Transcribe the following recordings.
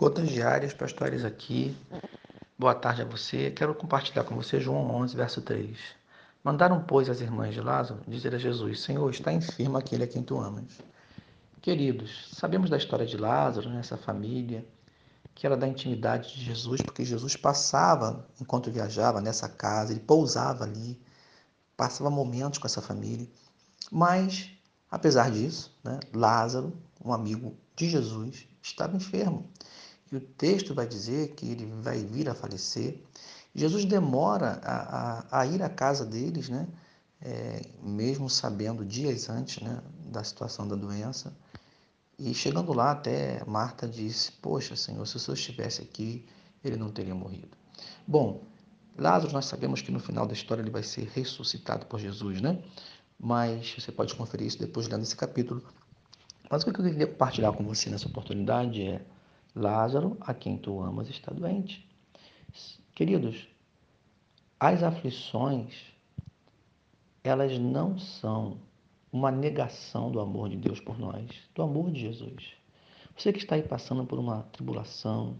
Gotas Diárias Pastores aqui. Boa tarde a você. Quero compartilhar com você João 11, verso 3. Mandaram, pois, as irmãs de Lázaro dizer a Jesus: Senhor, está enfermo aquele a quem tu amas. Queridos, sabemos da história de Lázaro, nessa família, que era da intimidade de Jesus, porque Jesus passava, enquanto viajava nessa casa, ele pousava ali, passava momentos com essa família. Mas, apesar disso, né, Lázaro, um amigo de Jesus, estava enfermo. E o texto vai dizer que ele vai vir a falecer. Jesus demora a, a, a ir à casa deles, né? É, mesmo sabendo dias antes né, da situação da doença. E chegando lá, até Marta disse: Poxa, Senhor, se o Senhor estivesse aqui, ele não teria morrido. Bom, Lázaro, nós sabemos que no final da história ele vai ser ressuscitado por Jesus, né? Mas você pode conferir isso depois lendo esse capítulo. Mas o que eu queria compartilhar com você nessa oportunidade é Lázaro, a quem tu amas, está doente. Queridos, as aflições, elas não são uma negação do amor de Deus por nós, do amor de Jesus. Você que está aí passando por uma tribulação,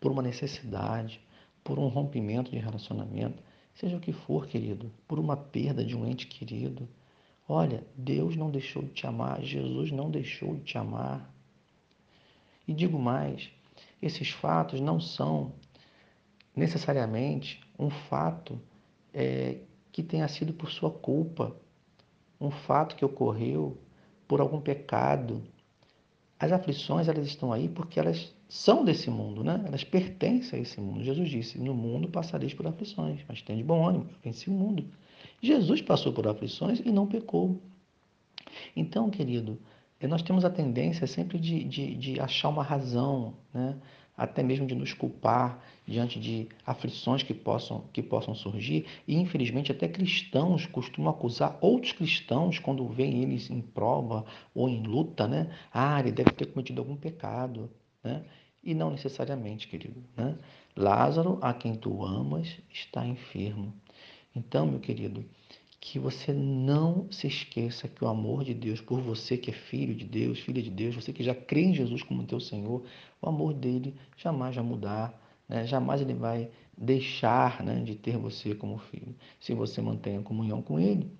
por uma necessidade, por um rompimento de relacionamento, seja o que for, querido, por uma perda de um ente querido, olha, Deus não deixou de te amar, Jesus não deixou de te amar. E digo mais, esses fatos não são necessariamente um fato é, que tenha sido por sua culpa, um fato que ocorreu por algum pecado. As aflições elas estão aí porque elas são desse mundo, né? Elas pertencem a esse mundo. Jesus disse: "No mundo passareis por aflições, mas tenha de bom ânimo, venci o mundo". Jesus passou por aflições e não pecou. Então, querido, e nós temos a tendência sempre de, de, de achar uma razão, né? até mesmo de nos culpar diante de aflições que possam, que possam surgir. E, infelizmente, até cristãos costumam acusar outros cristãos quando veem eles em prova ou em luta, né? Ah, ele deve ter cometido algum pecado, né? E não necessariamente, querido, né? Lázaro, a quem tu amas, está enfermo. Então, meu querido, que você não se esqueça que o amor de Deus por você que é filho de Deus, filha de Deus, você que já crê em Jesus como teu Senhor, o amor dele jamais vai mudar, né? jamais ele vai deixar né, de ter você como filho, se você mantém a comunhão com ele.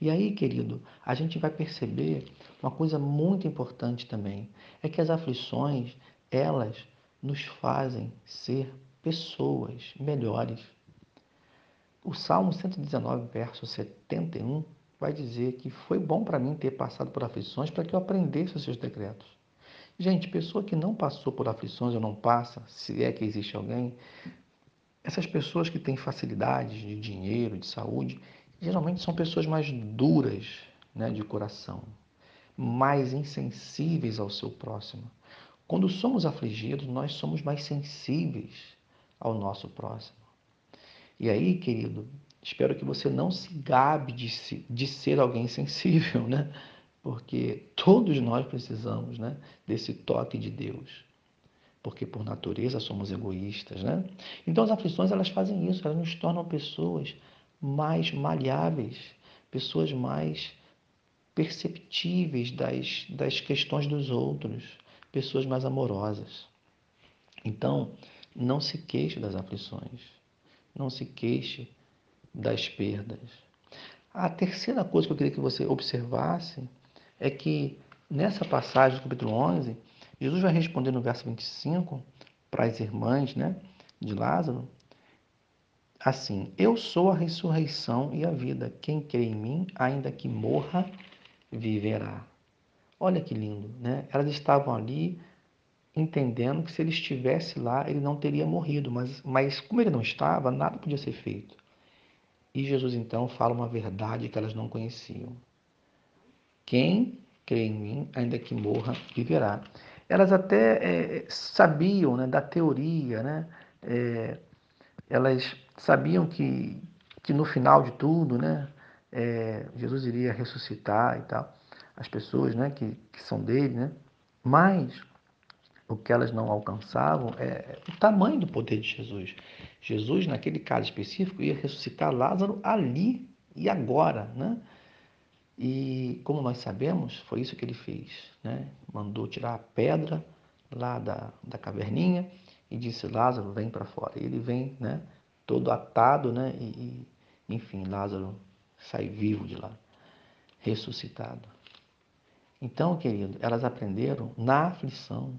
E aí, querido, a gente vai perceber uma coisa muito importante também, é que as aflições, elas nos fazem ser pessoas melhores, o Salmo 119, verso 71, vai dizer que foi bom para mim ter passado por aflições para que eu aprendesse os seus decretos. Gente, pessoa que não passou por aflições ou não passa, se é que existe alguém, essas pessoas que têm facilidades de dinheiro, de saúde, geralmente são pessoas mais duras né, de coração, mais insensíveis ao seu próximo. Quando somos afligidos, nós somos mais sensíveis ao nosso próximo. E aí, querido, espero que você não se gabe de, se, de ser alguém sensível, né? Porque todos nós precisamos, né, desse toque de Deus. Porque por natureza somos egoístas, né? Então as aflições elas fazem isso, elas nos tornam pessoas mais maleáveis, pessoas mais perceptíveis das, das questões dos outros, pessoas mais amorosas. Então, não se queixe das aflições não se queixe das perdas. A terceira coisa que eu queria que você observasse é que nessa passagem do capítulo 11, Jesus vai responder no verso 25 para as irmãs né, de Lázaro, assim: Eu sou a ressurreição e a vida. Quem crê em mim, ainda que morra, viverá. Olha que lindo, né? Elas estavam ali entendendo que se ele estivesse lá, ele não teria morrido, mas, mas como ele não estava, nada podia ser feito. E Jesus então fala uma verdade que elas não conheciam. Quem crê em mim, ainda que morra, viverá. Elas até é, sabiam né, da teoria, né? É, elas sabiam que, que no final de tudo, né, é, Jesus iria ressuscitar e tal, as pessoas né, que, que são dele, né? mas o que elas não alcançavam é o tamanho do poder de Jesus. Jesus, naquele caso específico, ia ressuscitar Lázaro ali e agora, né? E como nós sabemos, foi isso que ele fez, né? Mandou tirar a pedra lá da, da caverninha e disse: Lázaro, vem para fora. E ele vem, né? Todo atado, né? E, e, enfim, Lázaro sai vivo de lá, ressuscitado. Então, querido, elas aprenderam na aflição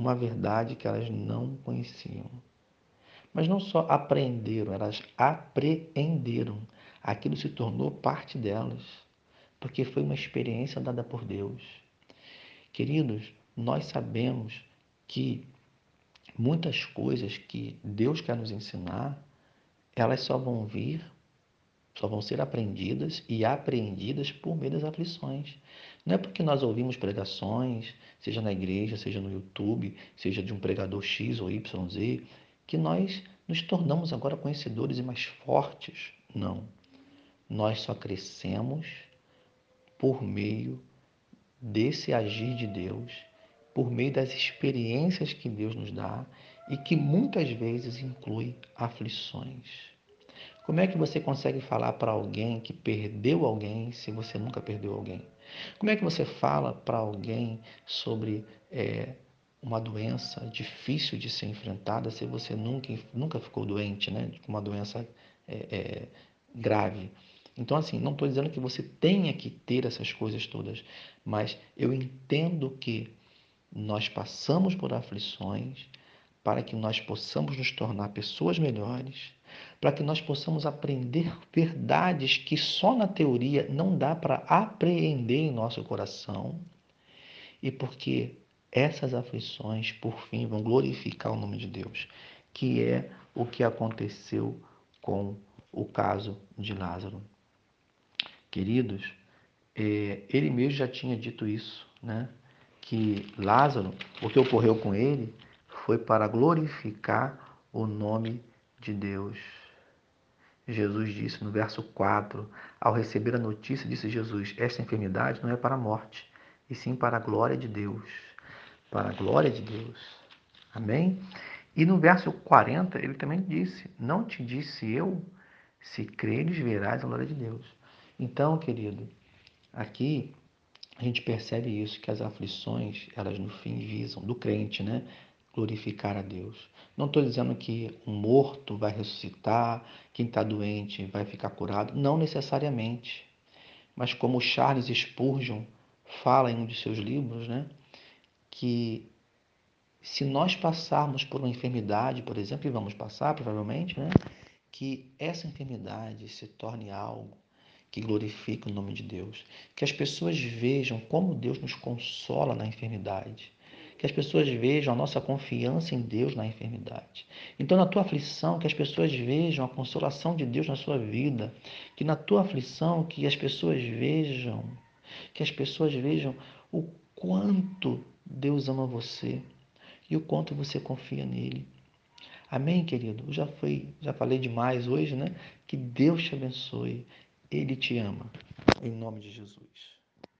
uma verdade que elas não conheciam. Mas não só aprenderam, elas apreenderam. Aquilo se tornou parte delas, porque foi uma experiência dada por Deus. Queridos, nós sabemos que muitas coisas que Deus quer nos ensinar, elas só vão vir, só vão ser aprendidas e apreendidas por meio das aflições. Não é porque nós ouvimos pregações, seja na igreja, seja no YouTube, seja de um pregador X ou YZ, que nós nos tornamos agora conhecedores e mais fortes. Não. Nós só crescemos por meio desse agir de Deus, por meio das experiências que Deus nos dá e que muitas vezes inclui aflições. Como é que você consegue falar para alguém que perdeu alguém se você nunca perdeu alguém? Como é que você fala para alguém sobre é, uma doença difícil de ser enfrentada se você nunca, nunca ficou doente, né? Uma doença é, é, grave. Então, assim, não estou dizendo que você tenha que ter essas coisas todas, mas eu entendo que nós passamos por aflições para que nós possamos nos tornar pessoas melhores, para que nós possamos aprender verdades que só na teoria não dá para apreender em nosso coração, e porque essas aflições, por fim, vão glorificar o nome de Deus, que é o que aconteceu com o caso de Lázaro. Queridos, é, ele mesmo já tinha dito isso, né? que Lázaro, o que ocorreu com ele, foi para glorificar o nome de Deus. Jesus disse no verso 4, ao receber a notícia, disse Jesus: Esta enfermidade não é para a morte, e sim para a glória de Deus para a glória de Deus. Amém? E no verso 40, ele também disse: Não te disse eu, se creres, verás a glória de Deus. Então, querido, aqui a gente percebe isso, que as aflições, elas no fim visam, do crente, né? Glorificar a Deus. Não estou dizendo que um morto vai ressuscitar, quem está doente vai ficar curado. Não necessariamente. Mas como Charles Spurgeon fala em um de seus livros, né? que se nós passarmos por uma enfermidade, por exemplo, e vamos passar provavelmente, né, que essa enfermidade se torne algo que glorifique o nome de Deus, que as pessoas vejam como Deus nos consola na enfermidade, que as pessoas vejam a nossa confiança em Deus na enfermidade. Então, na tua aflição, que as pessoas vejam a consolação de Deus na sua vida, que na tua aflição, que as pessoas vejam, que as pessoas vejam o quanto Deus ama você e o quanto você confia nele. Amém, querido? Já fui, já falei demais hoje, né? Que Deus te abençoe. Ele te ama. Em nome de Jesus.